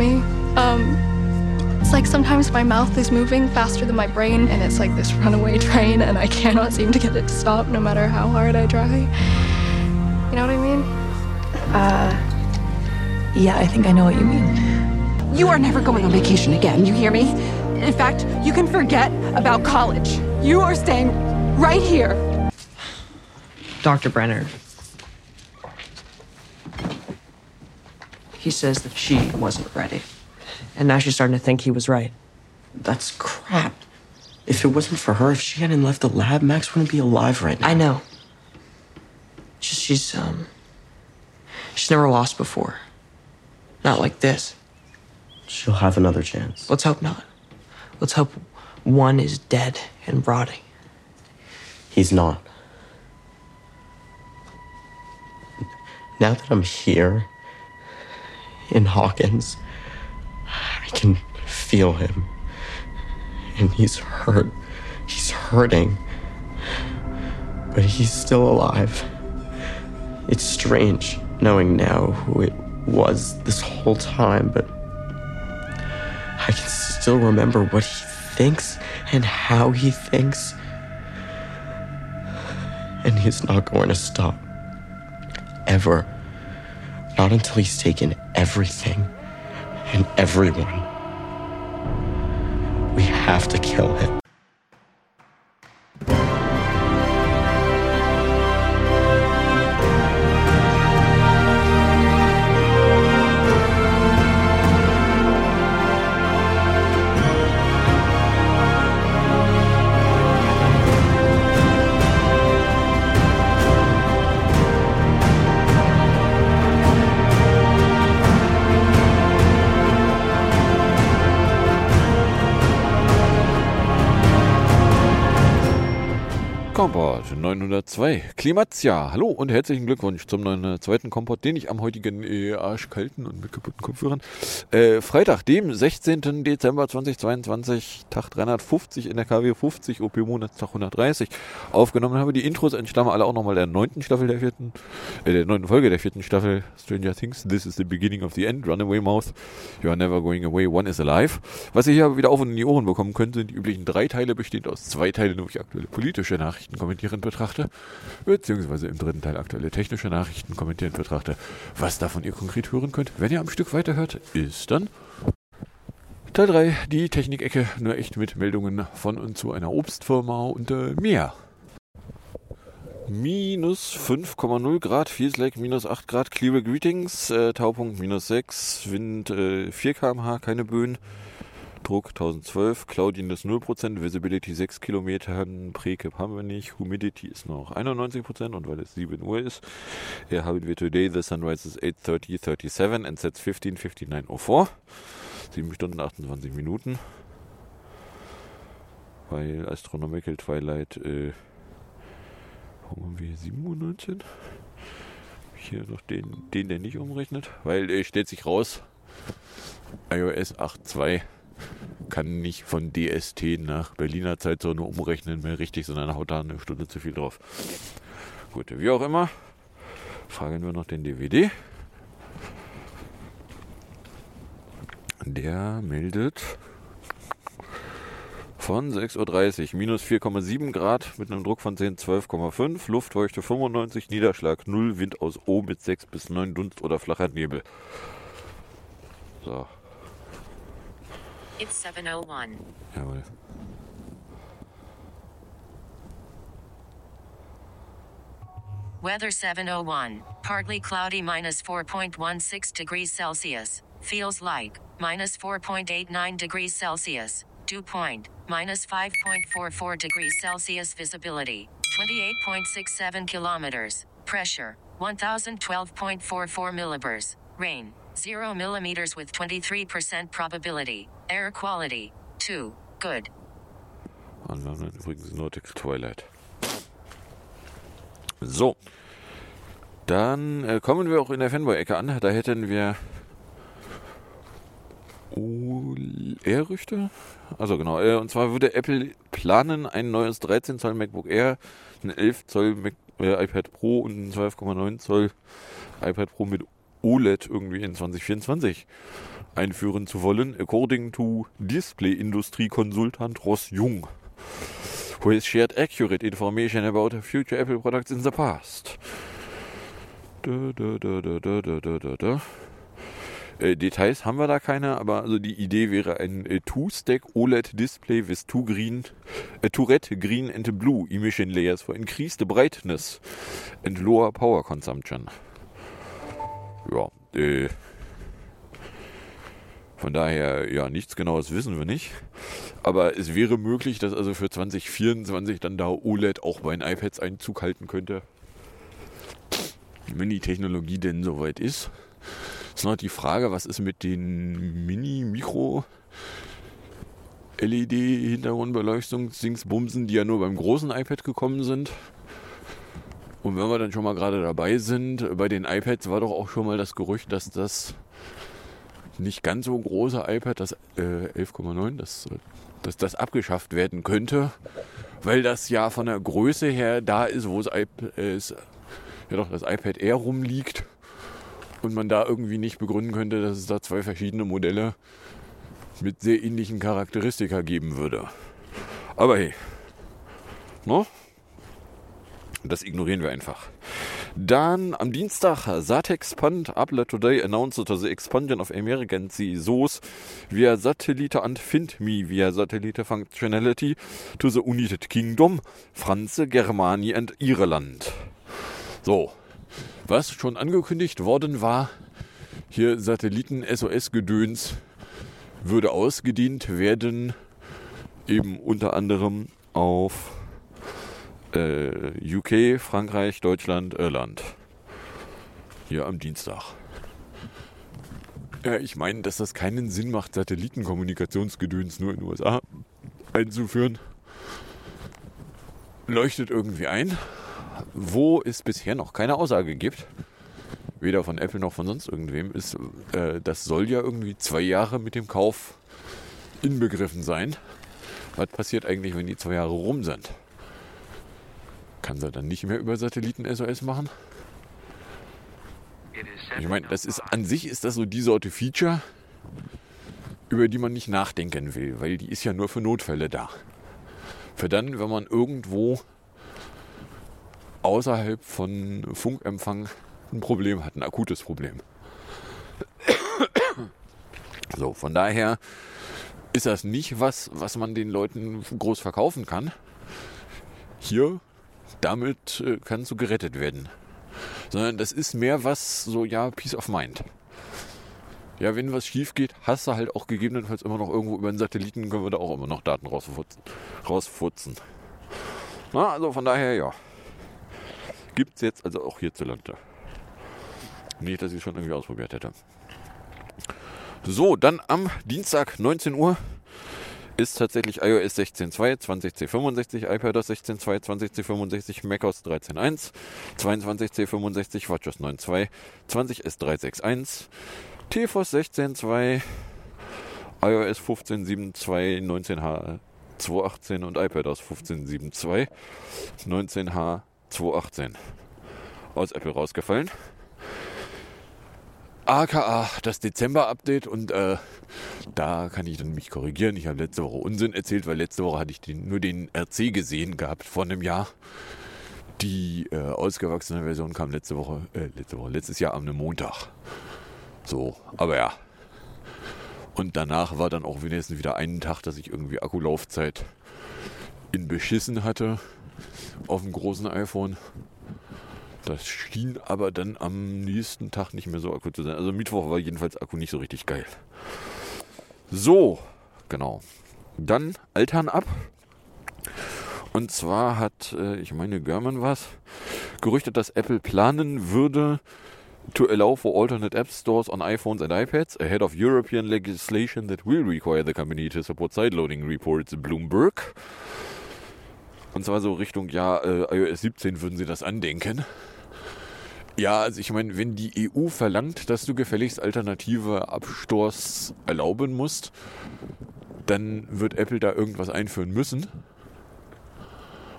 me. Um, it's like sometimes my mouth is moving faster than my brain, and it's like this runaway train, and I cannot seem to get it to stop no matter how hard I try. You know what I mean? Yeah, I think I know what you mean. You are never going on vacation again, you hear me? In fact, you can forget about college. You are staying right here. Dr. Brenner. He says that she wasn't ready. And now she's starting to think he was right. That's crap. If it wasn't for her, if she hadn't left the lab, Max wouldn't be alive right now. I know. Just she's um she's never lost before. Not like this. She'll have another chance. Let's hope not. Let's hope one is dead and rotting. He's not. Now that I'm here in Hawkins, I can feel him. And he's hurt. He's hurting. But he's still alive. It's strange knowing now who it was this whole time, but I can still remember what he thinks and how he thinks. And he's not going to stop. Ever. Not until he's taken everything and everyone. We have to kill him. 902. Klimatia. Hallo und herzlichen Glückwunsch zum neuen, zweiten Kompott, den ich am heutigen äh, arschkalten und mit kaputten Kopfhörern äh, Freitag, dem 16. Dezember 2022, Tag 350 in der KW 50, OP Monatstag 130 aufgenommen habe. Die Intros entstammen alle auch nochmal der neunten Staffel der vierten, äh, der neunten Folge der vierten Staffel Stranger Things. This is the beginning of the end. Runaway Mouth. You are never going away. One is alive. Was ihr hier wieder auf und in die Ohren bekommen könnt, sind die üblichen drei Teile, bestehend aus zwei Teilen, wo ich aktuelle politische Nachrichten kommentierend betrachte, beziehungsweise im dritten Teil aktuelle technische Nachrichten kommentierend betrachte. Was davon ihr konkret hören könnt, wenn ihr am Stück weiterhört, ist dann Teil 3, die Technikecke, nur echt mit Meldungen von und zu einer Obstfirma und äh, mehr. Minus 5,0 Grad, Feels minus 8 Grad, Clear Greetings, äh, Taupunkt minus 6, Wind äh, 4 km/h, keine Böen, Druck 1012, Cloudiness 0%, Visibility 6 Kilometern, Precap haben wir nicht, Humidity ist noch 91% und weil es 7 Uhr ist, hier haben wir today, the sunrise is 8.30.37 and sets 15.59.04, 7 Stunden 28 Minuten, weil Astronomical Twilight, äh, warum haben wir hier 7.19 Uhr? Hier noch den, den, der nicht umrechnet, weil er stellt sich raus, iOS 8.2 kann nicht von DST nach Berliner Zeitzone umrechnen mehr richtig, sondern haut da eine Stunde zu viel drauf. Gut, wie auch immer, fragen wir noch den DVD. Der meldet von 6.30 Uhr minus 4,7 Grad mit einem Druck von 10, 12,5, Luftfeuchte 95, Niederschlag 0, Wind aus O mit 6 bis 9 Dunst oder flacher Nebel. So, It's 701. jawohl. Weather 701. Partly cloudy minus 4.16 degrees Celsius. Feels like minus 4.89 degrees Celsius. Dew point minus 5.44 degrees Celsius. Visibility 28.67 kilometers. Pressure 1012.44 millibars. Rain 0 millimeters with 23% probability. Air quality 2. Good. Anderen übrigens Nordic Twilight. So. Dann äh, kommen wir auch in der Fanboy-Ecke an. Da hätten wir OLR-Rüchte? Also genau, äh, und zwar würde Apple planen, ein neues 13 Zoll MacBook Air, ein 11 Zoll Mac, äh, iPad Pro und ein 12,9 Zoll iPad Pro mit OLED irgendwie in 2024 einführen zu wollen, according to Display Industry Consultant Ross Jung, who has shared accurate information about future Apple products in the past. Da, da, da, äh, Details haben wir da keine, aber also die Idee wäre ein äh, Two-Stack OLED Display with two green, äh, two red, green and blue emission layers for increased brightness and lower power consumption. Ja, äh, von daher, ja, nichts genaues wissen wir nicht. Aber es wäre möglich, dass also für 2024 dann da OLED auch bei den iPads Einzug halten könnte. Wenn die Technologie denn soweit ist. Ist noch die Frage, was ist mit den Mini-Mikro- LED-Hintergrundbeleuchtungsdingsbumsen, die ja nur beim großen iPad gekommen sind. Und wenn wir dann schon mal gerade dabei sind, bei den iPads war doch auch schon mal das Gerücht, dass das nicht ganz so große iPad, das äh, 11,9, dass, dass das abgeschafft werden könnte, weil das ja von der Größe her da ist, wo das, äh, ist, ja doch, das iPad Air rumliegt und man da irgendwie nicht begründen könnte, dass es da zwei verschiedene Modelle mit sehr ähnlichen Charakteristika geben würde. Aber hey, no? das ignorieren wir einfach. Dann am Dienstag, SATEXpand Apple Today announced the expansion of American CISOs via Satellite and FindMe via Satellite Functionality to the United Kingdom, France, Germany and Irland. So, was schon angekündigt worden war, hier Satelliten-SOS-Gedöns würde ausgedient werden, eben unter anderem auf äh, UK, Frankreich, Deutschland, Irland. Hier am Dienstag. Ja, ich meine, dass das keinen Sinn macht, Satellitenkommunikationsgedöns nur in den USA einzuführen. Leuchtet irgendwie ein, wo es bisher noch keine Aussage gibt. Weder von Apple noch von sonst irgendwem ist, äh, das soll ja irgendwie zwei Jahre mit dem Kauf inbegriffen sein. Was passiert eigentlich, wenn die zwei Jahre rum sind? Kann sie dann nicht mehr über Satelliten-SOS machen? Ich meine, das ist an sich ist das so die Sorte Feature, über die man nicht nachdenken will, weil die ist ja nur für Notfälle da. Für dann, wenn man irgendwo außerhalb von Funkempfang ein Problem hat, ein akutes Problem. So, von daher ist das nicht was, was man den Leuten groß verkaufen kann. Hier, damit äh, kannst du gerettet werden. Sondern das ist mehr was, so, ja, Peace of Mind. Ja, wenn was schief geht, hast du halt auch gegebenenfalls immer noch irgendwo über den Satelliten, können wir da auch immer noch Daten rausfutzen. rausfutzen. Na, also von daher, ja. Gibt es jetzt also auch hierzulande. Nicht, dass ich es schon irgendwie ausprobiert hätte. So, dann am Dienstag 19 Uhr ist tatsächlich iOS 16.2, 20C65, iPadOS 16.2, 20C65, macOS 13.1, 22C65, WatchOS 9.2, 20S361, tvOS 16.2, iOS 15.7.2, 19H 218 und iPadOS 15.7.2, 19H 218 aus Apple rausgefallen aka das Dezember-Update und äh, da kann ich dann mich korrigieren. Ich habe letzte Woche Unsinn erzählt, weil letzte Woche hatte ich den, nur den RC gesehen gehabt vor einem Jahr. Die äh, ausgewachsene Version kam letzte Woche, äh, letzte Woche, letztes Jahr am Montag. So, aber ja. Und danach war dann auch wenigstens wieder einen Tag, dass ich irgendwie Akkulaufzeit in beschissen hatte auf dem großen iPhone. Das schien aber dann am nächsten Tag nicht mehr so akku zu sein. Also Mittwoch war jedenfalls Akku nicht so richtig geil. So, genau. Dann Altern ab. Und zwar hat, äh, ich meine, German was, gerüchtet, dass Apple planen würde, to allow for alternate app stores on iPhones and iPads ahead of European legislation that will require the company to support sideloading reports Bloomberg. Und zwar so Richtung, ja, äh, iOS 17 würden sie das andenken. Ja, also ich meine, wenn die EU verlangt, dass du gefälligst alternative Abstores erlauben musst, dann wird Apple da irgendwas einführen müssen.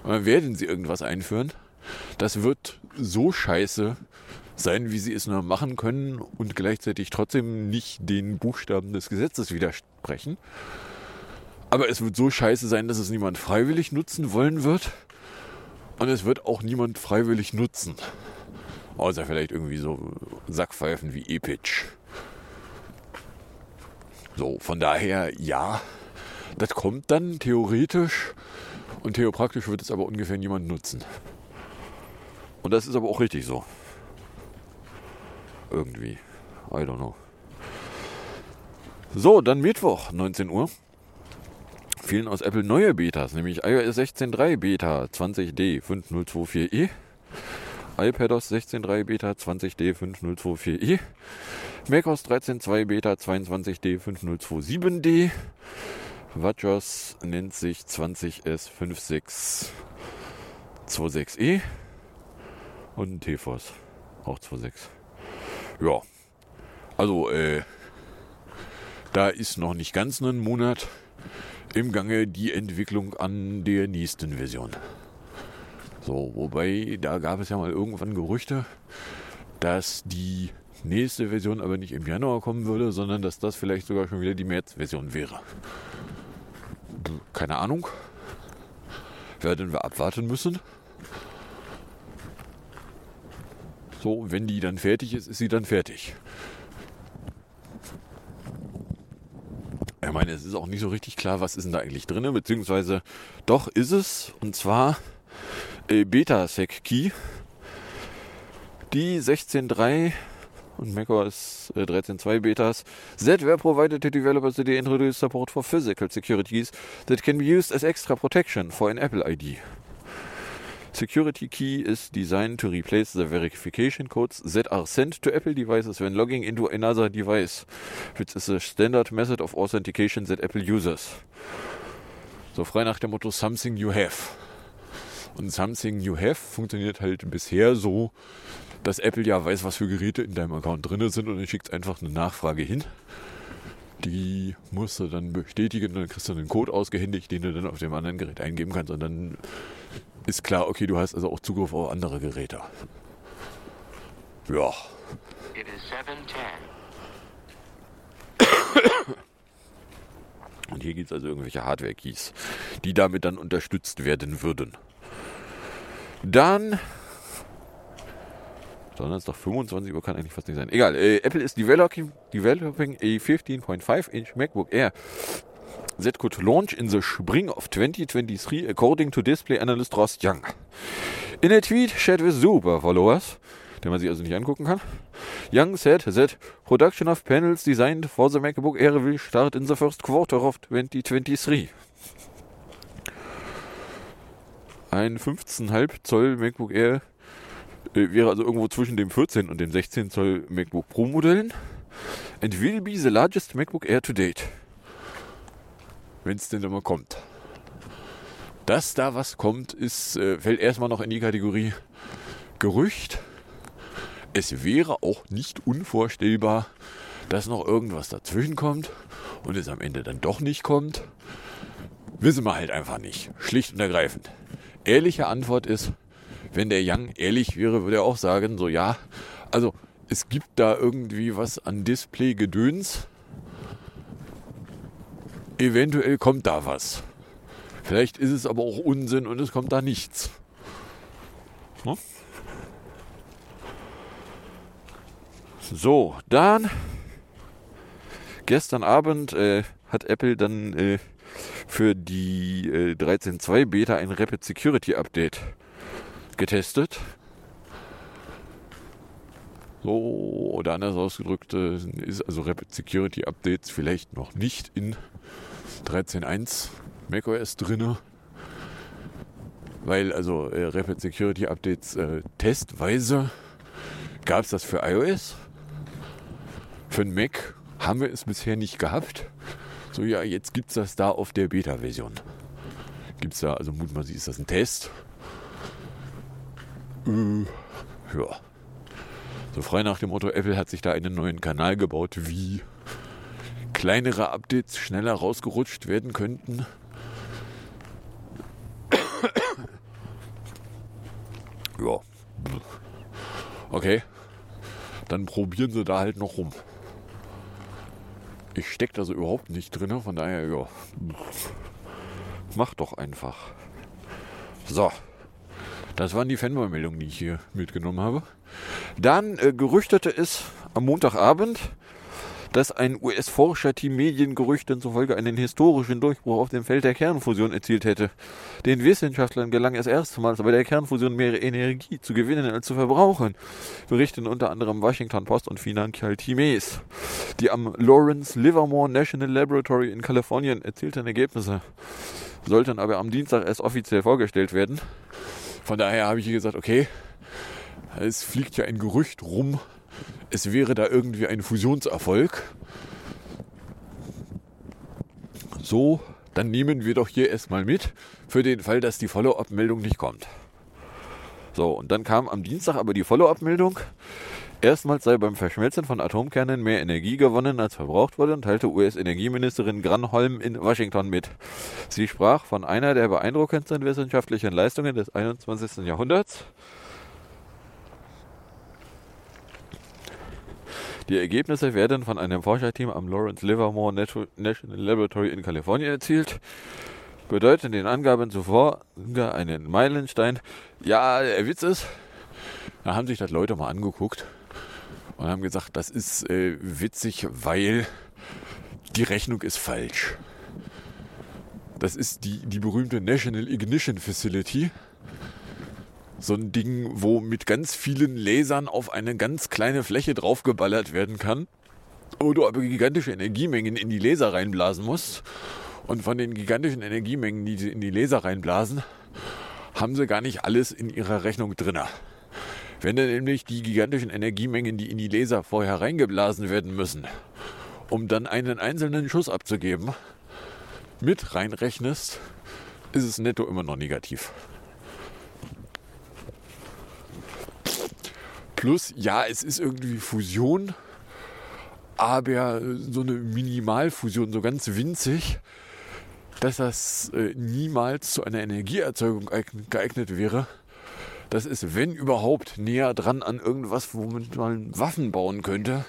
Und dann werden sie irgendwas einführen. Das wird so scheiße sein, wie sie es nur machen können und gleichzeitig trotzdem nicht den Buchstaben des Gesetzes widersprechen. Aber es wird so scheiße sein, dass es niemand freiwillig nutzen wollen wird. Und es wird auch niemand freiwillig nutzen. Außer vielleicht irgendwie so Sackpfeifen wie Epitch. So, von daher, ja, das kommt dann theoretisch und theopraktisch wird es aber ungefähr niemand nutzen. Und das ist aber auch richtig so. Irgendwie. I don't know. So, dann Mittwoch, 19 Uhr. Vielen aus Apple neue Betas, nämlich iOS 16.3 Beta 20D 5024e, iPadOS 16.3 Beta 20D 5024e, macOS 13.2 Beta 22D 5027D, WatchOS nennt sich 20S5626E und TFOS auch 2.6. Ja, also äh, da ist noch nicht ganz einen Monat im Gange die Entwicklung an der nächsten Version. So, wobei, da gab es ja mal irgendwann Gerüchte, dass die nächste Version aber nicht im Januar kommen würde, sondern dass das vielleicht sogar schon wieder die März-Version wäre. Keine Ahnung. Werden wir abwarten müssen. So, wenn die dann fertig ist, ist sie dann fertig. Ich meine, es ist auch nicht so richtig klar, was ist denn da eigentlich drin, beziehungsweise doch ist es, und zwar äh, Beta-Sec Key, die 16.3 und macOS äh, 13.2 Betas. Z-Ware provided to developers to introduce support for physical securities that can be used as extra protection for an Apple ID. Security key is designed to replace the verification codes that are sent to Apple devices when logging into another device, which is a standard method of authentication that Apple uses. So frei nach dem Motto Something you have. Und Something you have funktioniert halt bisher so, dass Apple ja weiß, was für Geräte in deinem Account drin sind und dann schickt einfach eine Nachfrage hin. Die musst du dann bestätigen, dann kriegst du einen Code ausgehändigt, den du dann auf dem anderen Gerät eingeben kannst und dann ist klar, okay, du hast also auch Zugriff auf andere Geräte. Ja. It is 710. Und hier gibt es also irgendwelche Hardware-Keys, die damit dann unterstützt werden würden. Dann. Donnerstag 25 Uhr kann eigentlich fast nicht sein. Egal, äh, Apple ist developing, developing a 15.5-inch MacBook Air that could launch in the spring of 2023, according to display analyst Ross Young. In a tweet shared with super followers, den man sich also nicht angucken kann, Young said that production of panels designed for the MacBook Air will start in the first quarter of 2023. Ein 15,5 Zoll MacBook Air äh, wäre also irgendwo zwischen dem 14 und dem 16 Zoll MacBook Pro Modellen and will be the largest MacBook Air to date wenn es denn immer kommt. Dass da was kommt, ist, äh, fällt erstmal noch in die Kategorie Gerücht. Es wäre auch nicht unvorstellbar, dass noch irgendwas dazwischen kommt und es am Ende dann doch nicht kommt. Wissen wir halt einfach nicht. Schlicht und ergreifend. Ehrliche Antwort ist, wenn der Young ehrlich wäre, würde er auch sagen, so ja, also es gibt da irgendwie was an Display-Gedöns, eventuell kommt da was. Vielleicht ist es aber auch Unsinn und es kommt da nichts. Hm? So, dann gestern Abend äh, hat Apple dann äh, für die äh, 13.2 Beta ein Rapid Security Update getestet. So, oder anders ausgedrückt, äh, ist also Rapid Security Updates vielleicht noch nicht in 13.1 macOS drinne, weil also äh, Rapid Security Updates äh, testweise gab es das für iOS. Für den Mac haben wir es bisher nicht gehabt. So ja, jetzt gibt es das da auf der Beta-Version. Gibt es da, also mutmaßlich ist das ein Test. Äh, ja. So frei nach dem Motto, Apple hat sich da einen neuen Kanal gebaut, wie kleinere Updates schneller rausgerutscht werden könnten. ja. Okay. Dann probieren sie da halt noch rum. Ich stecke da so überhaupt nicht drin, von daher, ja. Mach doch einfach. So. Das waren die Fanboy-Meldungen, die ich hier mitgenommen habe. Dann äh, gerüchtete es am Montagabend, dass ein US-Forscherteam Mediengerüchten zufolge einen historischen Durchbruch auf dem Feld der Kernfusion erzielt hätte. Den Wissenschaftlern gelang es erstmals bei der Kernfusion mehr Energie zu gewinnen als zu verbrauchen, berichten unter anderem Washington Post und Financial Times. Die am Lawrence Livermore National Laboratory in Kalifornien erzielten Ergebnisse sollten aber am Dienstag erst offiziell vorgestellt werden. Von daher habe ich gesagt, okay, es fliegt ja ein Gerücht rum, es wäre da irgendwie ein Fusionserfolg. So, dann nehmen wir doch hier erstmal mit, für den Fall, dass die Follow-up-Meldung nicht kommt. So, und dann kam am Dienstag aber die Follow-up-Meldung. Erstmals sei beim Verschmelzen von Atomkernen mehr Energie gewonnen, als verbraucht wurde, teilte US-Energieministerin Granholm in Washington mit. Sie sprach von einer der beeindruckendsten wissenschaftlichen Leistungen des 21. Jahrhunderts. Die Ergebnisse werden von einem Forscherteam am Lawrence Livermore National Laboratory in Kalifornien erzielt. Bedeuten den Angaben zuvor einen Meilenstein. Ja, der Witz ist, da haben sich das Leute mal angeguckt und haben gesagt, das ist äh, witzig, weil die Rechnung ist falsch. Das ist die, die berühmte National Ignition Facility. So ein Ding, wo mit ganz vielen Lasern auf eine ganz kleine Fläche draufgeballert werden kann. Wo du aber gigantische Energiemengen in die Laser reinblasen musst. Und von den gigantischen Energiemengen, die sie in die Laser reinblasen, haben sie gar nicht alles in ihrer Rechnung drinne. Wenn du nämlich die gigantischen Energiemengen, die in die Laser vorher reingeblasen werden müssen, um dann einen einzelnen Schuss abzugeben, mit reinrechnest, ist es netto immer noch negativ. Plus, ja, es ist irgendwie Fusion, aber so eine Minimalfusion, so ganz winzig, dass das äh, niemals zu einer Energieerzeugung geeignet wäre das ist, wenn überhaupt, näher dran an irgendwas, womit man Waffen bauen könnte.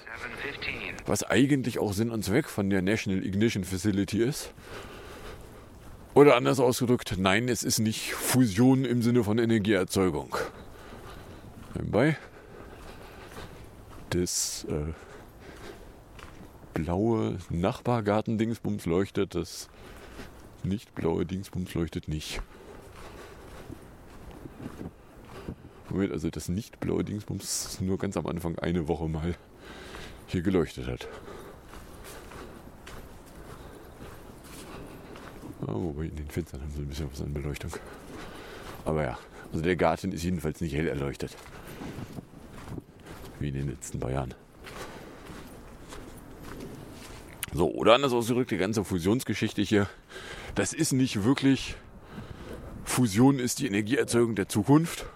Was eigentlich auch Sinn und Zweck von der National Ignition Facility ist. Oder anders ausgedrückt, nein, es ist nicht Fusion im Sinne von Energieerzeugung. Nebenbei, das äh, blaue Nachbargarten-Dingsbums leuchtet, das nicht blaue Dingsbums leuchtet nicht. Moment, also das nicht blaue Dingsbums nur ganz am Anfang eine Woche mal hier geleuchtet hat. Ja, wobei in den Fenstern haben sie ein bisschen was an Beleuchtung. Aber ja, also der Garten ist jedenfalls nicht hell erleuchtet. Wie in den letzten paar Jahren. So, oder anders ausgedrückt, die ganze Fusionsgeschichte hier, das ist nicht wirklich Fusion ist die Energieerzeugung der Zukunft,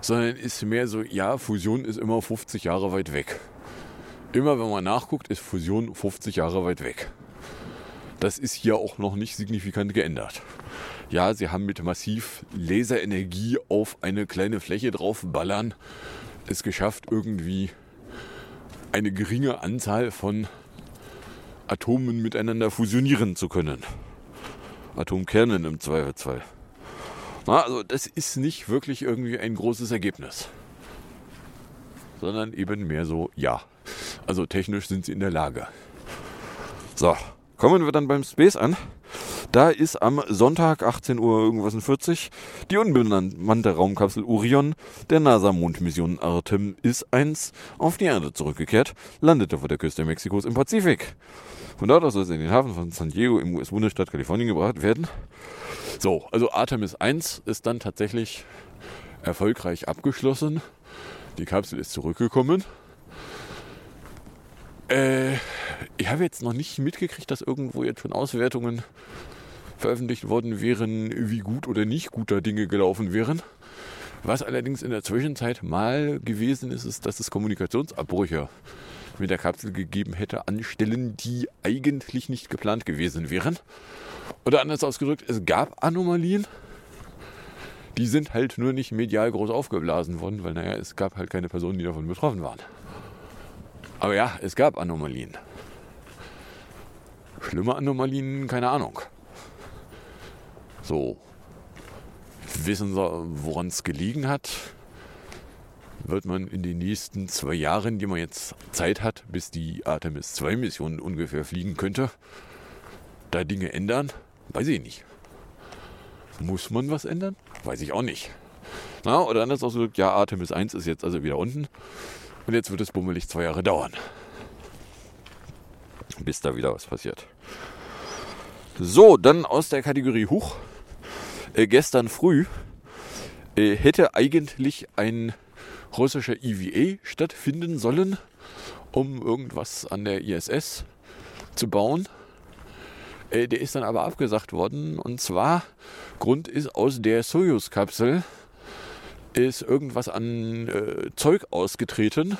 sondern ist mehr so, ja, Fusion ist immer 50 Jahre weit weg. Immer wenn man nachguckt, ist Fusion 50 Jahre weit weg. Das ist hier auch noch nicht signifikant geändert. Ja, sie haben mit massiv Laserenergie auf eine kleine Fläche draufballern es geschafft, irgendwie eine geringe Anzahl von Atomen miteinander fusionieren zu können. Atomkernen im Zweifelsfall. Na, also das ist nicht wirklich irgendwie ein großes Ergebnis. Sondern eben mehr so, ja. Also technisch sind sie in der Lage. So, kommen wir dann beim Space an. Da ist am Sonntag 18 Uhr irgendwas in 40 die unbemannte Raumkapsel Orion der NASA-Mondmission Artemis 1 auf die Erde zurückgekehrt, landete vor der Küste Mexikos im Pazifik. Von dort aus soll sie in den Hafen von San Diego im US-Bundesstaat Kalifornien gebracht werden. So, also Artemis 1 ist dann tatsächlich erfolgreich abgeschlossen. Die Kapsel ist zurückgekommen. Äh, ich habe jetzt noch nicht mitgekriegt, dass irgendwo jetzt schon Auswertungen veröffentlicht worden wären, wie gut oder nicht gut da Dinge gelaufen wären. Was allerdings in der Zwischenzeit mal gewesen ist, ist, dass es Kommunikationsabbrüche mit der Kapsel gegeben hätte an Stellen, die eigentlich nicht geplant gewesen wären. Oder anders ausgedrückt, es gab Anomalien, die sind halt nur nicht medial groß aufgeblasen worden, weil naja, es gab halt keine Personen, die davon betroffen waren. Aber ja, es gab Anomalien. Schlimme Anomalien, keine Ahnung. So. Wissen Sie, woran es gelegen hat? Wird man in den nächsten zwei Jahren, die man jetzt Zeit hat, bis die Artemis 2 Mission ungefähr fliegen könnte, da Dinge ändern? Weiß ich nicht. Muss man was ändern? Weiß ich auch nicht. Na, oder anders ausgedrückt, ja, Artemis 1 ist jetzt also wieder unten. Und jetzt wird es bummelig zwei Jahre dauern. Bis da wieder was passiert. So, dann aus der Kategorie Huch. Äh, gestern früh äh, hätte eigentlich ein russischer EVA stattfinden sollen, um irgendwas an der ISS zu bauen. Äh, der ist dann aber abgesagt worden. Und zwar, Grund ist, aus der Soyuz-Kapsel ist irgendwas an äh, Zeug ausgetreten.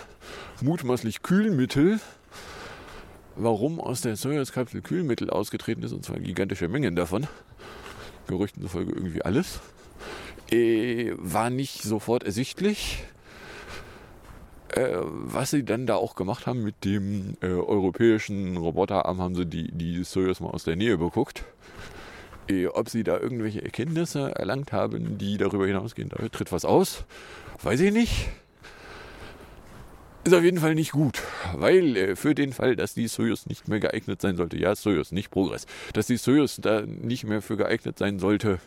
Mutmaßlich Kühlmittel. Warum aus der Soyuz-Kapsel Kühlmittel ausgetreten ist, und zwar gigantische Mengen davon, Gerüchten zufolge irgendwie alles, äh, war nicht sofort ersichtlich. Äh, was sie dann da auch gemacht haben mit dem äh, europäischen Roboterarm, haben sie die, die Soyuz mal aus der Nähe beguckt. Äh, ob sie da irgendwelche Erkenntnisse erlangt haben, die darüber hinausgehen, da tritt was aus, weiß ich nicht. Ist auf jeden Fall nicht gut, weil äh, für den Fall, dass die Soyuz nicht mehr geeignet sein sollte, ja, Soyuz, nicht Progress, dass die Soyuz da nicht mehr für geeignet sein sollte,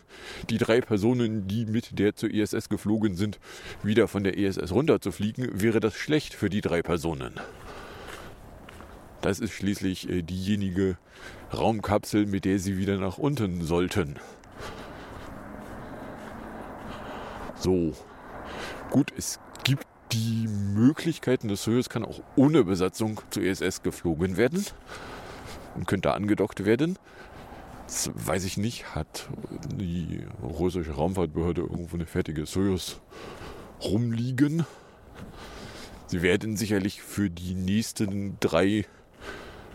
die drei Personen, die mit der zur ISS geflogen sind, wieder von der ISS runterzufliegen, wäre das schlecht für die drei Personen. Das ist schließlich äh, diejenige Raumkapsel, mit der sie wieder nach unten sollten. So. Gut, es die Möglichkeiten des Soyuz kann auch ohne Besatzung zur ISS geflogen werden und könnte angedockt werden. Das weiß ich nicht, hat die russische Raumfahrtbehörde irgendwo eine fertige Soyuz rumliegen. Sie werden sicherlich für die nächsten drei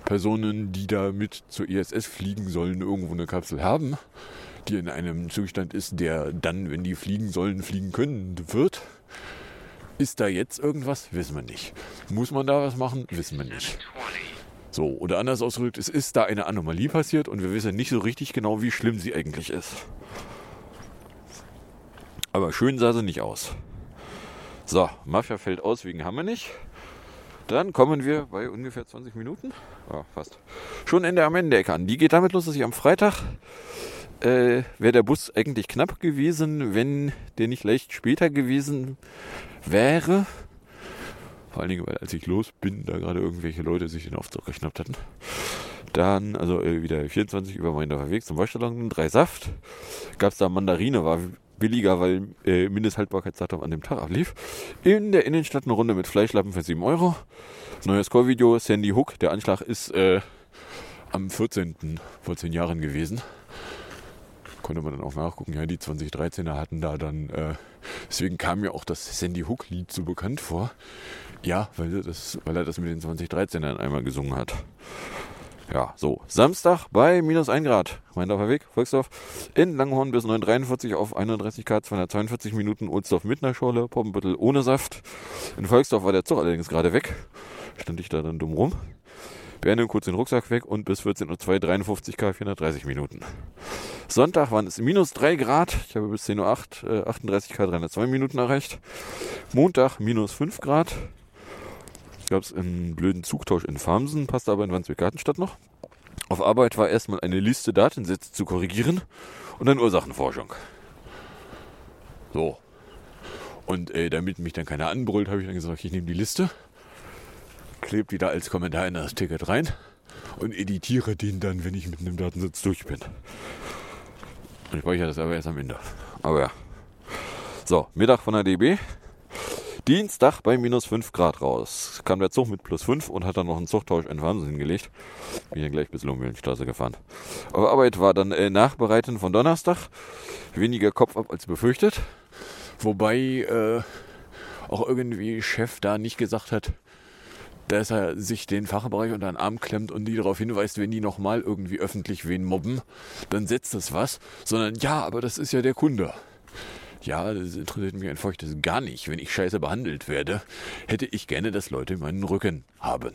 Personen, die da mit zur ISS fliegen sollen, irgendwo eine Kapsel haben, die in einem Zustand ist, der dann, wenn die fliegen sollen, fliegen können wird. Ist da jetzt irgendwas? Wissen wir nicht. Muss man da was machen? Wissen wir nicht. So, oder anders ausgedrückt, es ist da eine Anomalie passiert und wir wissen nicht so richtig genau, wie schlimm sie eigentlich ist. Aber schön sah sie nicht aus. So, Mafia fällt aus wegen haben wir nicht. Dann kommen wir bei ungefähr 20 Minuten, oh, fast, schon in der Amendecke an. Die geht damit los, dass ich am Freitag äh, wäre der Bus eigentlich knapp gewesen, wenn der nicht leicht später gewesen wäre. Vor allen Dingen, weil als ich los bin, da gerade irgendwelche Leute sich den Aufzug geschnappt hatten. Dann, also äh, wieder 24 über meinen Weg zum Waschsalon, drei Saft. Gab es da Mandarine, war billiger, weil äh, Mindesthaltbarkeitsdatum an dem Tag ablief. In der Innenstadt eine Runde mit Fleischlappen für 7 Euro. Neues Core-Video, Sandy Hook. Der Anschlag ist äh, am 14. vor 10 Jahren gewesen konnte man dann auch nachgucken, ja, die 2013er hatten da dann, äh, deswegen kam mir auch das Sandy Hook Lied so bekannt vor. Ja, weil, das, weil er das mit den 2013ern einmal gesungen hat. Ja, so. Samstag bei minus 1 Grad. Meindorfer Weg, Volksdorf. In Langhorn bis 943 auf 31 Grad, 242 Minuten. Ohlsdorf mit einer Schorle, Poppenbüttel ohne Saft. In Volksdorf war der Zug allerdings gerade weg. Stand ich da dann dumm rum. Beende kurz den Rucksack weg und bis 14.02 Uhr 53 K 430 Minuten. Sonntag waren es minus 3 Grad. Ich habe bis 10.08 Uhr äh, 38 K 302 Minuten erreicht. Montag minus 5 Grad. Gab es einen blöden Zugtausch in Farmsen, passte aber in Wandsbek-Gartenstadt noch. Auf Arbeit war erstmal eine Liste Datensätze zu korrigieren und dann Ursachenforschung. So. Und äh, damit mich dann keiner anbrüllt, habe ich dann gesagt, ich nehme die Liste, klebe die da als Kommentar in das Ticket rein und editiere den dann, wenn ich mit einem Datensatz durch bin. Ich speichere das aber erst am Ende. Aber ja. So, Mittag von der DB. Dienstag bei minus 5 Grad raus. Kam der Zug mit plus 5 und hat dann noch einen Zugtausch in Wahnsinn hingelegt. Bin dann gleich bis Lohmühlenstraße gefahren. Aber Arbeit war dann äh, Nachbereiten von Donnerstag. Weniger Kopf ab als befürchtet. Wobei äh, auch irgendwie Chef da nicht gesagt hat, dass er sich den Fachbereich unter den Arm klemmt und die darauf hinweist, wenn die nochmal irgendwie öffentlich wen mobben, dann setzt das was, sondern ja, aber das ist ja der Kunde. Ja, das interessiert mich ein feuchtes gar nicht. Wenn ich scheiße behandelt werde, hätte ich gerne, dass Leute meinen Rücken haben.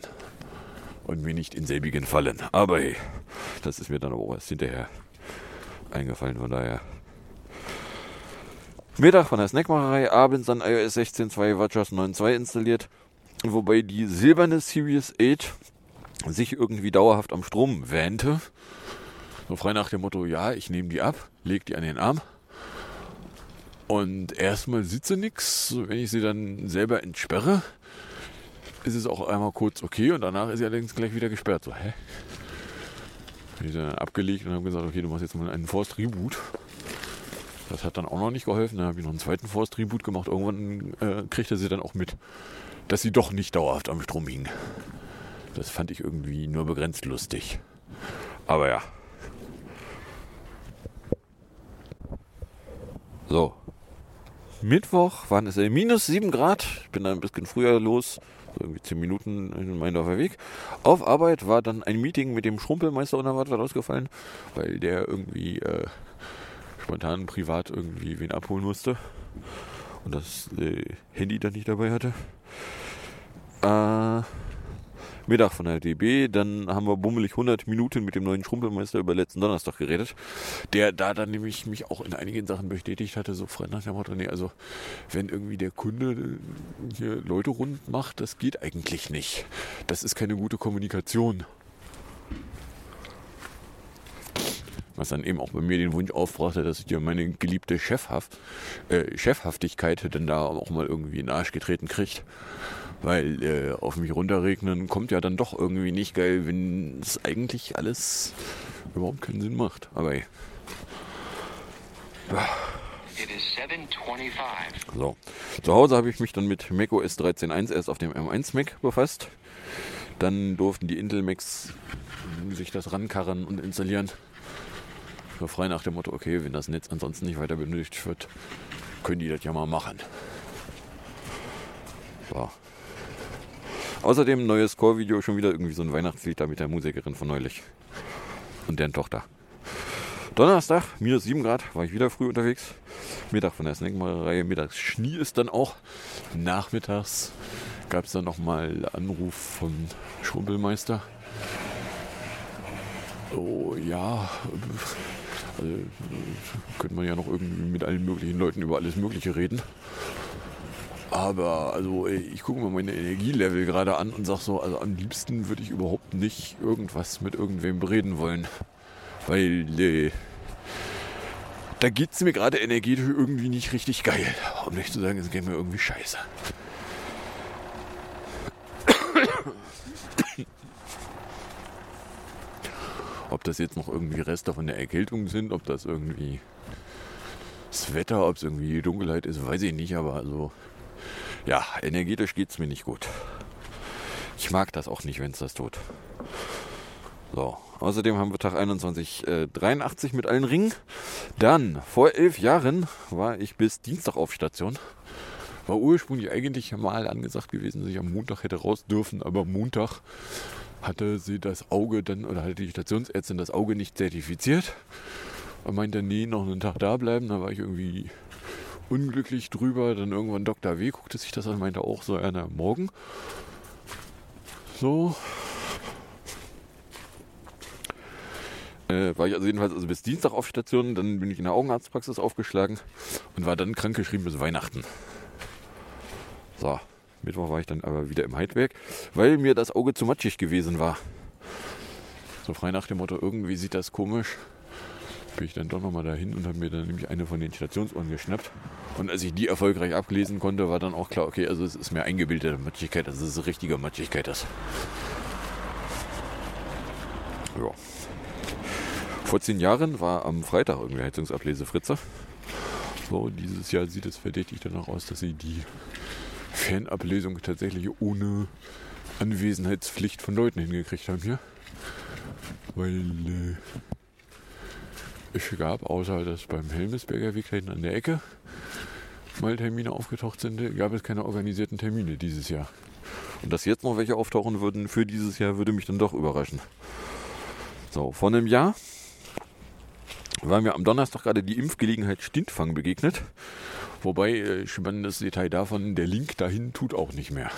Und mir nicht in selbigen fallen. Aber hey, das ist mir dann aber auch erst hinterher eingefallen, von daher. Mittag von der Snackmacherei, abends dann iOS 16.2 WatchOS 9.2 installiert. Wobei die silberne Series 8 sich irgendwie dauerhaft am Strom wähnte. So frei nach dem Motto, ja, ich nehme die ab, leg die an den Arm. Und erstmal sitze nix. Wenn ich sie dann selber entsperre, ist es auch einmal kurz okay und danach ist sie allerdings gleich wieder gesperrt. So, hä? Bin ich dann abgelegt und habe gesagt, okay, du machst jetzt mal einen Forst Reboot. Das hat dann auch noch nicht geholfen. Dann habe ich noch einen zweiten Forst Reboot gemacht. Irgendwann äh, kriegte sie dann auch mit, dass sie doch nicht dauerhaft am Strom hing. Das fand ich irgendwie nur begrenzt lustig. Aber ja. So. Mittwoch waren es minus 7 Grad. Ich bin dann ein bisschen früher los. So irgendwie 10 Minuten in meinem Weg. Auf Arbeit war dann ein Meeting mit dem Schrumpelmeister unerwartet ausgefallen, weil der irgendwie äh, spontan privat irgendwie wen abholen musste und das äh, Handy dann nicht dabei hatte. Äh, Mittag von der DB, dann haben wir bummelig 100 Minuten mit dem neuen Schrumpelmeister über letzten Donnerstag geredet, der da dann nämlich mich auch in einigen Sachen bestätigt hatte, so frei nach dem Motto, nee, also wenn irgendwie der Kunde äh, hier Leute rund macht, das geht eigentlich nicht. Das ist keine gute Kommunikation. Was dann eben auch bei mir den Wunsch aufbrachte, dass ich dir meine geliebte Chefhaft, äh, Chefhaftigkeit dann da auch mal irgendwie in den Arsch getreten kriegt. Weil äh, auf mich runterregnen kommt ja dann doch irgendwie nicht geil, wenn es eigentlich alles überhaupt keinen Sinn macht. Aber ey. It is 725. So. Zu Hause habe ich mich dann mit macOS 13.1 erst auf dem M1 Mac befasst. Dann durften die Intel Macs sich das rankarren und installieren. Frei nach dem Motto, okay, wenn das Netz ansonsten nicht weiter benötigt wird, können die das ja mal machen. So. Außerdem neues Core-Video, schon wieder irgendwie so ein Weihnachtslied da mit der Musikerin von neulich. Und deren Tochter. Donnerstag, minus 7 Grad, war ich wieder früh unterwegs. Mittag von der Snackmacherei, mittags Schnee ist dann auch. Nachmittags gab es dann nochmal Anruf vom Schrumpelmeister. Oh ja, also, könnte man ja noch irgendwie mit allen möglichen Leuten über alles Mögliche reden. Aber also ich gucke mir meine Energielevel gerade an und sage so, also am liebsten würde ich überhaupt nicht irgendwas mit irgendwem bereden wollen. Weil äh, da geht es mir gerade energetisch irgendwie nicht richtig geil. Um nicht zu sagen, es geht mir irgendwie scheiße. Ob das jetzt noch irgendwie Reste von der Erkältung sind, ob das irgendwie das Wetter, ob es irgendwie Dunkelheit ist, weiß ich nicht, aber also ja, energetisch geht es mir nicht gut. Ich mag das auch nicht, wenn es das tut. So, außerdem haben wir Tag 21, äh, 83 mit allen Ringen. Dann, vor elf Jahren war ich bis Dienstag auf Station. War ursprünglich eigentlich mal angesagt gewesen, dass ich am Montag hätte raus dürfen, aber Montag hatte sie das Auge dann, oder hatte die Stationsärztin das Auge nicht zertifiziert. Und meinte, nee, noch einen Tag da bleiben. Da war ich irgendwie unglücklich drüber. Dann irgendwann Dr. W. guckte sich das an, meinte auch so, ja, na, morgen. So. Äh, war ich also jedenfalls also bis Dienstag auf Station, dann bin ich in der Augenarztpraxis aufgeschlagen und war dann krankgeschrieben bis Weihnachten. So, Mittwoch war ich dann aber wieder im Heidwerk, weil mir das Auge zu matschig gewesen war. So frei nach dem Motto, irgendwie sieht das komisch. Bin ich dann doch nochmal dahin und habe mir dann nämlich eine von den Stationsuhren geschnappt. Und als ich die erfolgreich ablesen konnte, war dann auch klar, okay, also es ist mir eingebildete Matschigkeit, also es ist richtige Matschigkeit das. Ja. Vor zehn Jahren war am Freitag irgendwie Heizungsablese Fritze. So, dieses Jahr sieht es verdächtig danach aus, dass sie die Fernablesung tatsächlich ohne Anwesenheitspflicht von Leuten hingekriegt haben hier. Weil äh, es gab, außer das beim Helmesberger Weg hinten an der Ecke, mal Termine aufgetaucht sind, gab es keine organisierten Termine dieses Jahr. Und dass jetzt noch welche auftauchen würden für dieses Jahr, würde mich dann doch überraschen. So, vor einem Jahr war mir am Donnerstag gerade die Impfgelegenheit Stintfang begegnet. Wobei, äh, spannendes Detail davon, der Link dahin tut auch nicht mehr.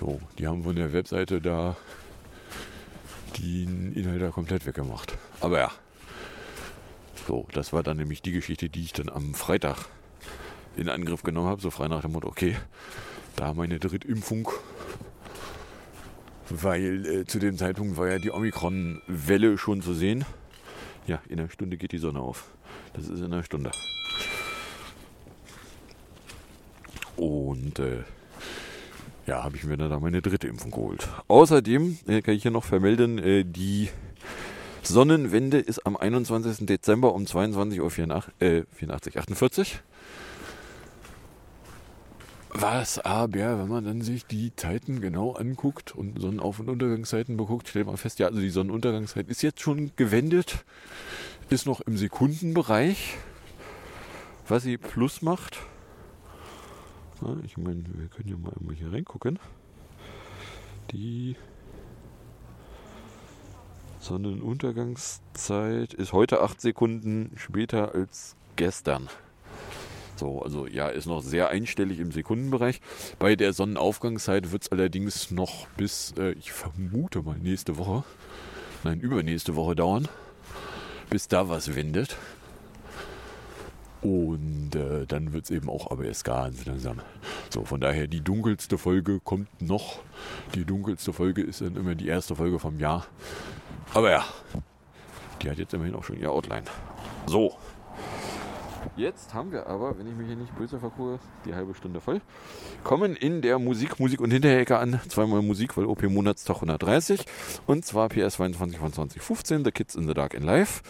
So, die haben von der Webseite da den Inhalt da komplett weggemacht. Aber ja. So, das war dann nämlich die Geschichte, die ich dann am Freitag in Angriff genommen habe. So frei nach dem Motto, okay, da meine Drittimpfung. Weil äh, zu dem Zeitpunkt war ja die Omikron-Welle schon zu sehen. Ja, in einer Stunde geht die Sonne auf. Das ist in einer Stunde. Und äh, ja, habe ich mir dann da meine dritte Impfung geholt. Außerdem äh, kann ich hier noch vermelden, äh, die Sonnenwende ist am 21. Dezember um 22.84 Uhr 84, äh, 84, 48. Was aber, wenn man dann sich die Zeiten genau anguckt und Sonnenauf- und Untergangszeiten beguckt, stellt man fest, ja, also die Sonnenuntergangszeit ist jetzt schon gewendet, ist noch im Sekundenbereich, was sie plus macht. Ja, ich meine, wir können ja mal hier reingucken. Die Sonnenuntergangszeit ist heute acht Sekunden später als gestern. So, also ja, ist noch sehr einstellig im Sekundenbereich. Bei der Sonnenaufgangszeit wird es allerdings noch bis, äh, ich vermute mal, nächste Woche, nein, übernächste Woche dauern, bis da was wendet. Und äh, dann wird es eben auch aber erst ganz langsam. So, von daher die dunkelste Folge kommt noch. Die dunkelste Folge ist dann immer die erste Folge vom Jahr. Aber ja, die hat jetzt immerhin auch schon ihr Outline. So, Jetzt haben wir aber, wenn ich mich hier nicht böse vergucke, die halbe Stunde voll. Kommen in der Musik, Musik und Hinterecke an. Zweimal Musik, weil OP Monatstag 130. Und zwar PS 22 von 2015, The Kids in the Dark in Life.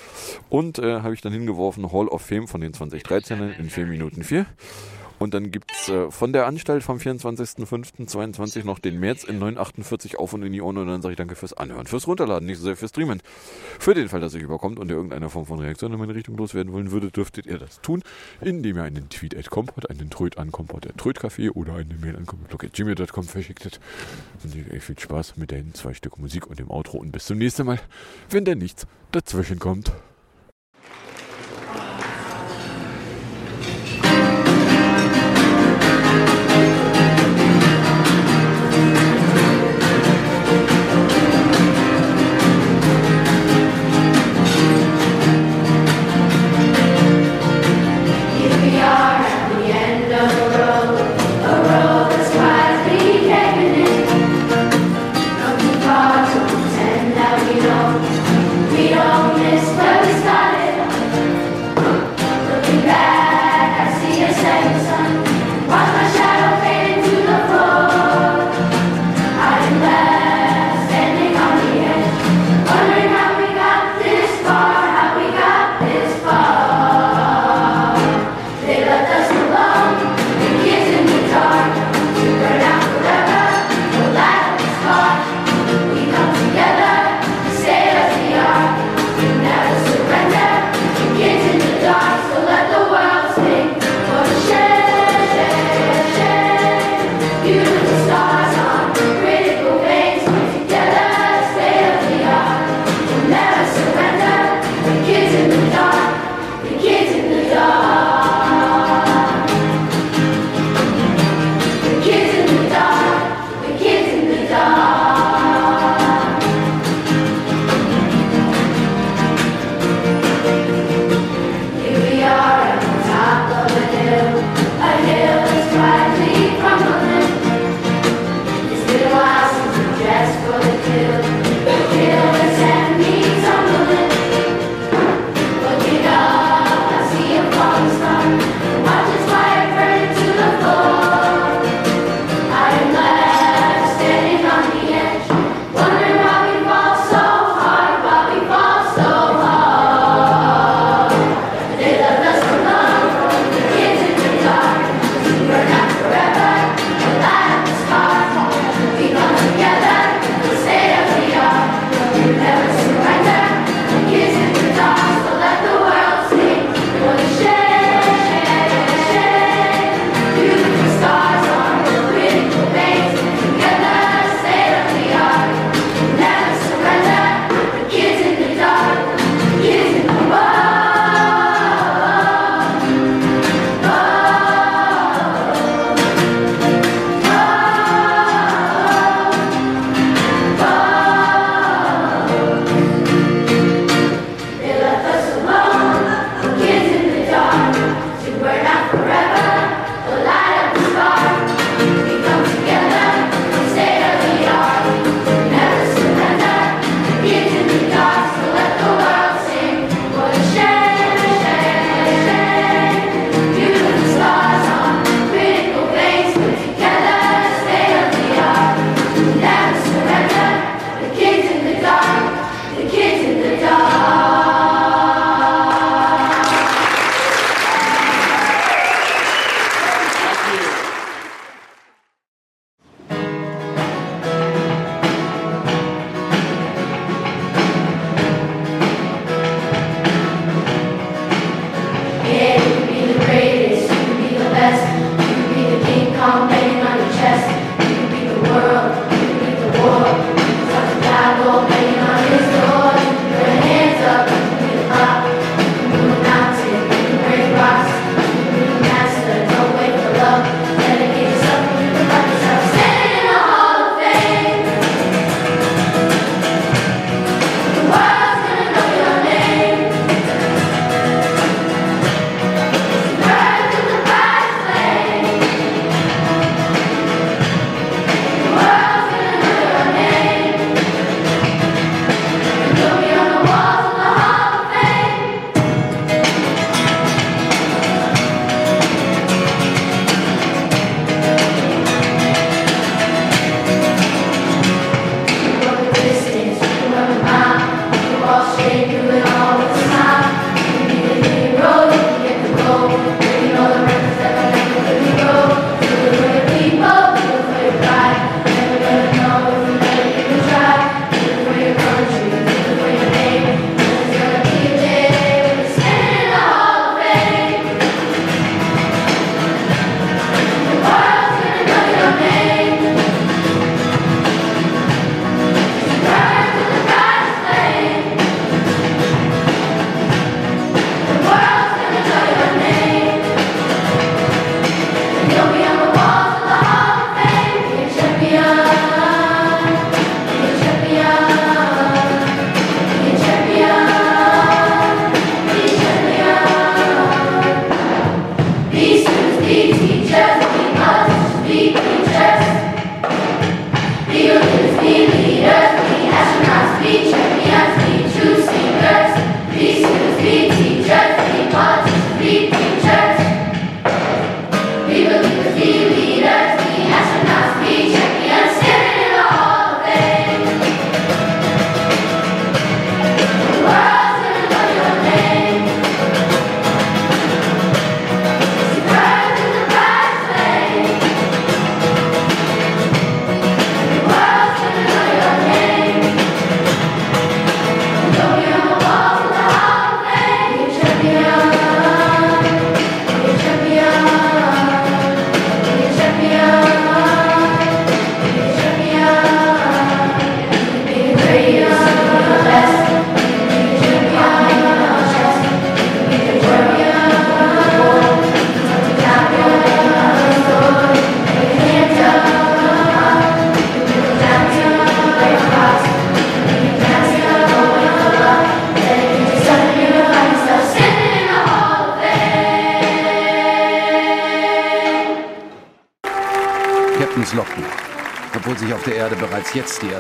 Und äh, habe ich dann hingeworfen Hall of Fame von den 2013ern in 4 Minuten 4. Und dann gibt es äh, von der Anstalt vom 24.05.22 noch den März in 948 auf und in die Ohren. Und dann sage ich danke fürs Anhören, fürs Runterladen, nicht so sehr fürs Streamen. Für den Fall, dass ihr überkommt und ihr irgendeine Form von Reaktion in meine Richtung loswerden wollen würdet, dürftet ihr das tun, indem ihr einen Tweet at Kompot, einen Tröd an Kompot at Trödcafé oder eine Mail an kompot.gmail.com verschicktet. Und ihr viel Spaß mit den zwei Stück Musik und dem Outro und bis zum nächsten Mal, wenn da nichts dazwischen kommt.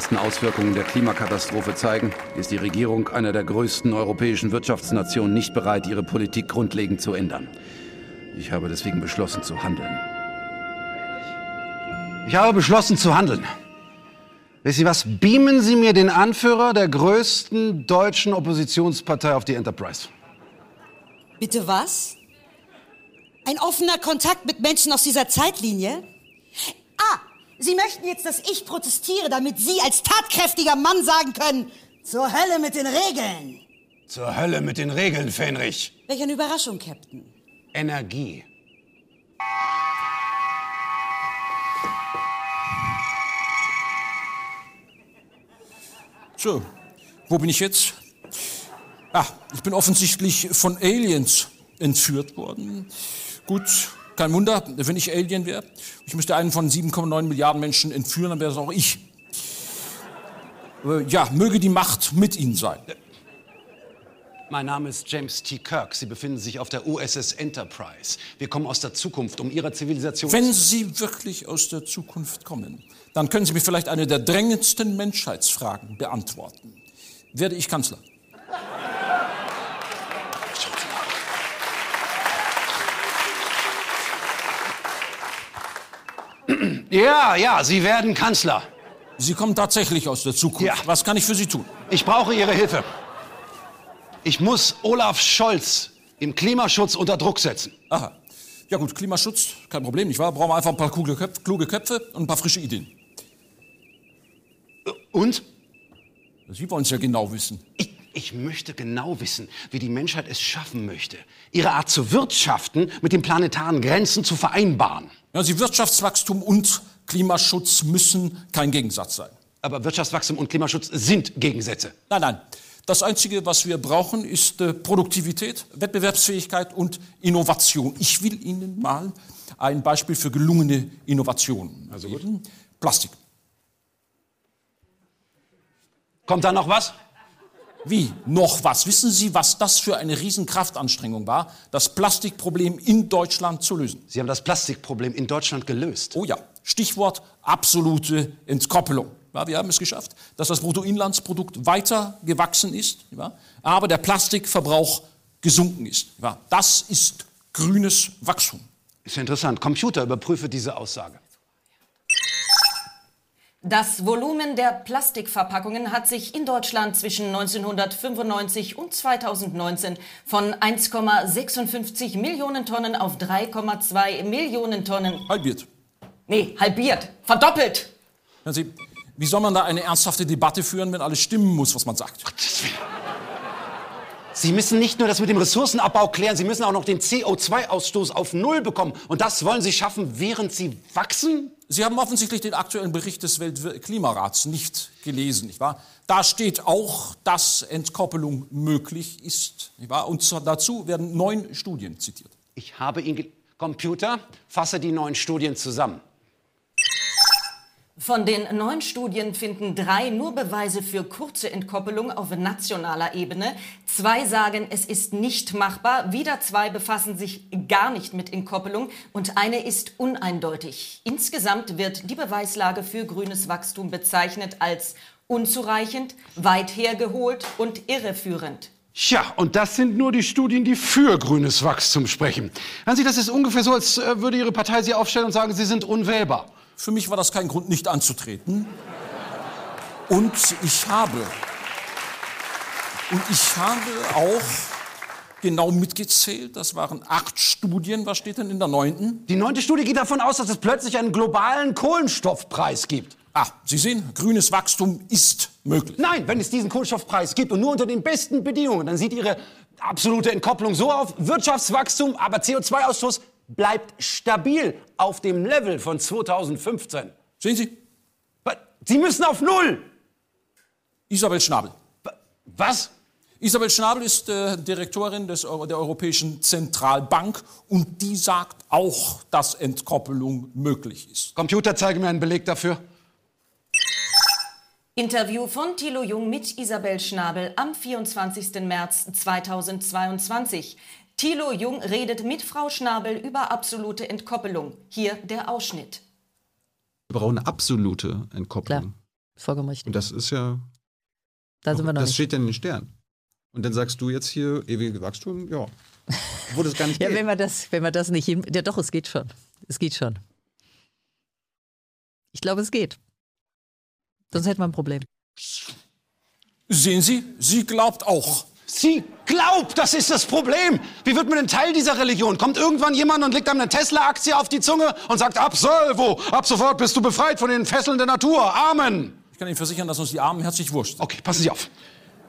Ersten Auswirkungen der Klimakatastrophe zeigen, ist die Regierung einer der größten europäischen Wirtschaftsnationen nicht bereit, ihre Politik grundlegend zu ändern. Ich habe deswegen beschlossen zu handeln. Ich habe beschlossen zu handeln. Wissen Sie was? Beamen Sie mir den Anführer der größten deutschen Oppositionspartei auf die Enterprise. Bitte was? Ein offener Kontakt mit Menschen aus dieser Zeitlinie? Sie möchten jetzt, dass ich protestiere, damit Sie als tatkräftiger Mann sagen können, zur Hölle mit den Regeln. Zur Hölle mit den Regeln, Fenrich. Welch eine Überraschung, Captain. Energie. So, wo bin ich jetzt? Ah, ich bin offensichtlich von Aliens entführt worden. Gut, kein Wunder, wenn ich Alien wäre. Ich müsste einen von 7,9 Milliarden Menschen entführen, dann wäre es auch ich. Ja, möge die Macht mit Ihnen sein. Mein Name ist James T. Kirk. Sie befinden sich auf der USS Enterprise. Wir kommen aus der Zukunft, um Ihrer Zivilisation... Wenn Sie wirklich aus der Zukunft kommen, dann können Sie mir vielleicht eine der drängendsten Menschheitsfragen beantworten. Werde ich Kanzler? Ja, ja, Sie werden Kanzler. Sie kommen tatsächlich aus der Zukunft. Ja. Was kann ich für Sie tun? Ich brauche Ihre Hilfe. Ich muss Olaf Scholz im Klimaschutz unter Druck setzen. Aha. Ja gut, Klimaschutz, kein Problem, nicht wahr? Brauchen wir einfach ein paar kluge Köpfe, kluge Köpfe und ein paar frische Ideen. Und? Sie wollen es ja genau wissen. Ich, ich möchte genau wissen, wie die Menschheit es schaffen möchte, ihre Art zu wirtschaften mit den planetaren Grenzen zu vereinbaren. Ja, Sie Wirtschaftswachstum und Klimaschutz müssen kein Gegensatz sein. Aber Wirtschaftswachstum und Klimaschutz sind Gegensätze. Nein, nein. Das Einzige, was wir brauchen, ist äh, Produktivität, Wettbewerbsfähigkeit und Innovation. Ich will Ihnen mal ein Beispiel für gelungene Innovationen also geben. Plastik. Kommt da noch was? Wie? Noch was? Wissen Sie, was das für eine Riesenkraftanstrengung war, das Plastikproblem in Deutschland zu lösen? Sie haben das Plastikproblem in Deutschland gelöst. Oh ja. Stichwort absolute Entkoppelung. Ja, wir haben es geschafft, dass das Bruttoinlandsprodukt weiter gewachsen ist, ja, aber der Plastikverbrauch gesunken ist. Ja, das ist grünes Wachstum. Ist ja interessant. Computer überprüfe diese Aussage. Das Volumen der Plastikverpackungen hat sich in Deutschland zwischen 1995 und 2019 von 1,56 Millionen Tonnen auf 3,2 Millionen Tonnen halbiert. Nee, halbiert. Verdoppelt. Hören Sie, wie soll man da eine ernsthafte Debatte führen, wenn alles stimmen muss, was man sagt? Sie müssen nicht nur das mit dem Ressourcenabbau klären, Sie müssen auch noch den CO2-Ausstoß auf Null bekommen. Und das wollen Sie schaffen, während Sie wachsen? Sie haben offensichtlich den aktuellen Bericht des Weltklimarats nicht gelesen, nicht wahr? Da steht auch, dass Entkoppelung möglich ist, nicht wahr? Und dazu werden neun Studien zitiert. Ich habe ihn... ge- Computer, fasse die neuen Studien zusammen. Von den neun Studien finden drei nur Beweise für kurze Entkoppelung auf nationaler Ebene. Zwei sagen, es ist nicht machbar. Wieder zwei befassen sich gar nicht mit Entkoppelung. Und eine ist uneindeutig. Insgesamt wird die Beweislage für grünes Wachstum bezeichnet als unzureichend, weit hergeholt und irreführend. Tja, und das sind nur die Studien, die für grünes Wachstum sprechen. Hören Sie, das ist ungefähr so, als äh, würde Ihre Partei Sie aufstellen und sagen, Sie sind unwählbar. Für mich war das kein Grund, nicht anzutreten. Und ich habe, und ich habe auch genau mitgezählt, das waren acht Studien. Was steht denn in der neunten? Die neunte Studie geht davon aus, dass es plötzlich einen globalen Kohlenstoffpreis gibt. Ah, Sie sehen, grünes Wachstum ist möglich. Nein, wenn es diesen Kohlenstoffpreis gibt und nur unter den besten Bedingungen, dann sieht Ihre absolute Entkopplung so auf, Wirtschaftswachstum, aber CO2-Ausstoß bleibt stabil auf dem Level von 2015. Sehen Sie? Sie müssen auf Null. Isabel Schnabel. Was? Isabel Schnabel ist äh, Direktorin des, der Europäischen Zentralbank und die sagt auch, dass Entkoppelung möglich ist. Computer, zeige mir einen Beleg dafür. Interview von Thilo Jung mit Isabel Schnabel am 24. März 2022. Thilo Jung redet mit Frau Schnabel über absolute Entkoppelung. Hier der Ausschnitt. Wir brauchen eine absolute Entkopplung. Klar, vollkommen richtig. Und das ist ja. Da sind wir noch das nicht. steht ja in den Sternen. Und dann sagst du jetzt hier ewiges Wachstum, ja. Wo das gar nicht Ja, geht. wenn wir das, wenn wir das nicht hin. Ja, doch, es geht schon. Es geht schon. Ich glaube, es geht. Sonst hätten wir ein Problem. Sehen Sie, sie glaubt auch. Sie glaubt, das ist das Problem. Wie wird man denn Teil dieser Religion? Kommt irgendwann jemand und legt einem eine Tesla-Aktie auf die Zunge und sagt, Absolvo, ab sofort bist du befreit von den Fesseln der Natur. Amen. Ich kann Ihnen versichern, dass uns die Armen herzlich wurscht. Okay, passen Sie auf.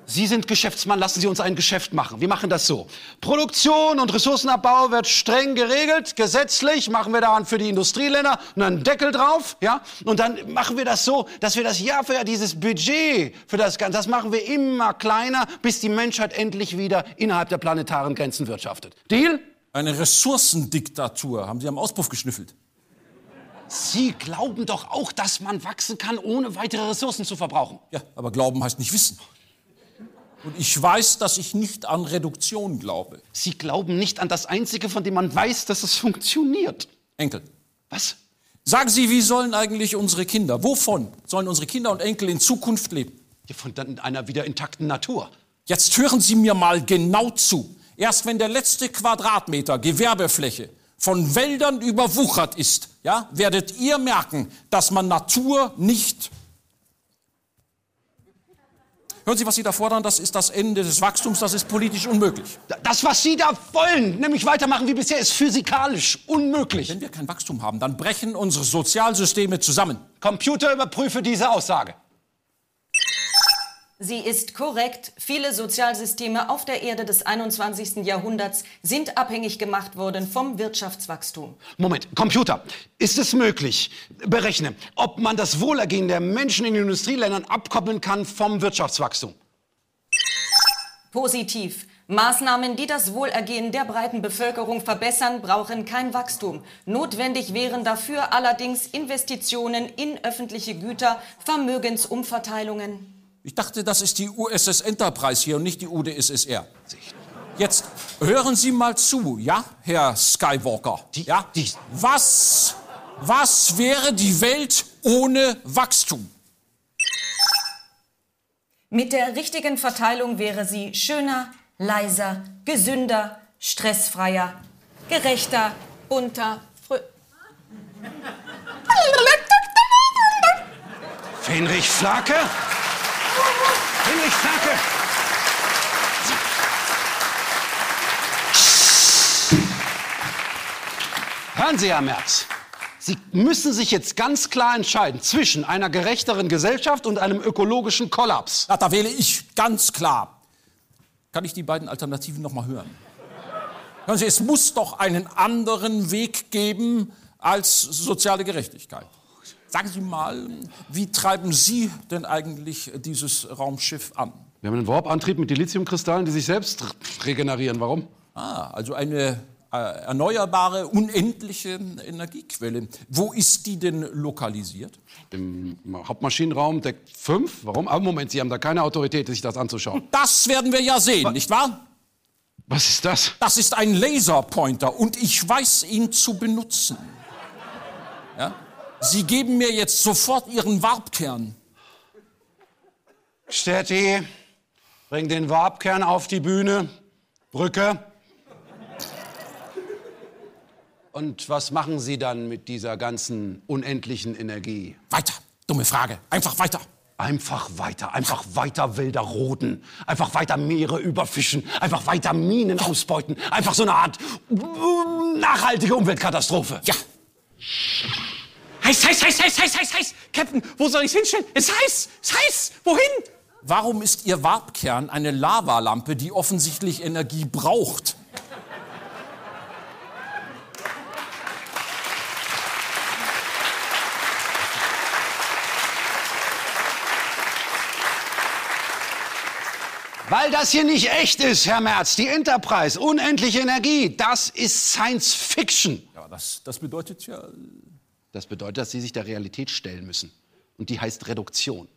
Sie sind Geschäftsmann, lassen Sie uns ein Geschäft machen. Wir machen das so. Produktion und Ressourcenabbau wird streng geregelt, gesetzlich, machen wir daran für die Industrieländer einen Deckel drauf, ja? Und dann machen wir das so, dass wir das Jahr für Jahr dieses Budget für das Ganze, das machen wir immer kleiner, bis die Menschheit endlich wieder innerhalb der planetaren Grenzen wirtschaftet. Deal? Eine Ressourcendiktatur haben Sie am Auspuff geschnüffelt. Sie glauben doch auch, dass man wachsen kann, ohne weitere Ressourcen zu verbrauchen. Ja, aber Glauben heißt nicht wissen. Und ich weiß, dass ich nicht an Reduktion glaube. Sie glauben nicht an das Einzige, von dem man weiß, dass es funktioniert. Enkel. Was? Sagen Sie, wie sollen eigentlich unsere Kinder, wovon sollen unsere Kinder und Enkel in Zukunft leben? Ja, von einer wieder intakten Natur. Jetzt hören Sie mir mal genau zu. Erst wenn der letzte Quadratmeter Gewerbefläche von Wäldern überwuchert ist, ja, werdet ihr merken, dass man Natur nicht. Hören Sie, was Sie da fordern, das ist das Ende des Wachstums, das ist politisch unmöglich. Das, was Sie da wollen, nämlich weitermachen wie bisher, ist physikalisch unmöglich. Wenn wir kein Wachstum haben, dann brechen unsere Sozialsysteme zusammen. Computer überprüfe diese Aussage. Sie ist korrekt. Viele Sozialsysteme auf der Erde des 21. Jahrhunderts sind abhängig gemacht worden vom Wirtschaftswachstum. Moment, Computer, ist es möglich, berechne, ob man das Wohlergehen der Menschen in den Industrieländern abkoppeln kann vom Wirtschaftswachstum? Positiv. Maßnahmen, die das Wohlergehen der breiten Bevölkerung verbessern, brauchen kein Wachstum. Notwendig wären dafür allerdings Investitionen in öffentliche Güter, Vermögensumverteilungen. Ich dachte, das ist die USS Enterprise hier und nicht die UdSSR. Jetzt hören Sie mal zu, ja, Herr Skywalker. ja? Was, was wäre die Welt ohne Wachstum? Mit der richtigen Verteilung wäre sie schöner, leiser, gesünder, stressfreier, gerechter, bunter, frö Fenrich Flake? Fenrich Flake! Hören Sie, Herr Merz. Sie müssen sich jetzt ganz klar entscheiden zwischen einer gerechteren Gesellschaft und einem ökologischen Kollaps. Na, da wähle ich ganz klar. Kann ich die beiden Alternativen noch mal hören? Hören Sie, es muss doch einen anderen Weg geben als soziale Gerechtigkeit. Sagen Sie mal, wie treiben Sie denn eigentlich dieses Raumschiff an? Wir haben einen Warp-Antrieb mit Dilithiumkristallen, die sich selbst regenerieren. Warum? Ah, also eine äh, erneuerbare, unendliche Energiequelle. Wo ist die denn lokalisiert? Im Hauptmaschinenraum Deck 5. Warum? Aber Moment, Sie haben da keine Autorität, sich das anzuschauen. Das werden wir ja sehen, nicht wahr? Was ist das? Das ist ein Laserpointer und ich weiß ihn zu benutzen. Ja? Sie geben mir jetzt sofort Ihren Warpkern. Stetti, Bring den Warpkern auf die Bühne. Brücke. Und was machen Sie dann mit dieser ganzen unendlichen Energie? Weiter. Dumme Frage. Einfach weiter. Einfach weiter, einfach weiter Wälder roden, einfach weiter Meere überfischen, einfach weiter Minen ausbeuten, einfach so eine Art nachhaltige Umweltkatastrophe. Ja. Heiß, heiß, heiß, heiß, heiß, heiß, heiß. Captain, wo soll ich's hinstellen? Es ist heiß, es ist heiß. Wohin? Warum ist Ihr Warpkern eine Lavalampe, die offensichtlich Energie braucht? Weil das hier nicht echt ist, Herr Merz. Die Enterprise, unendliche Energie, das ist Science Fiction. Ja, das, das bedeutet ja. Das bedeutet, dass Sie sich der Realität stellen müssen. Und die heißt Reduktion.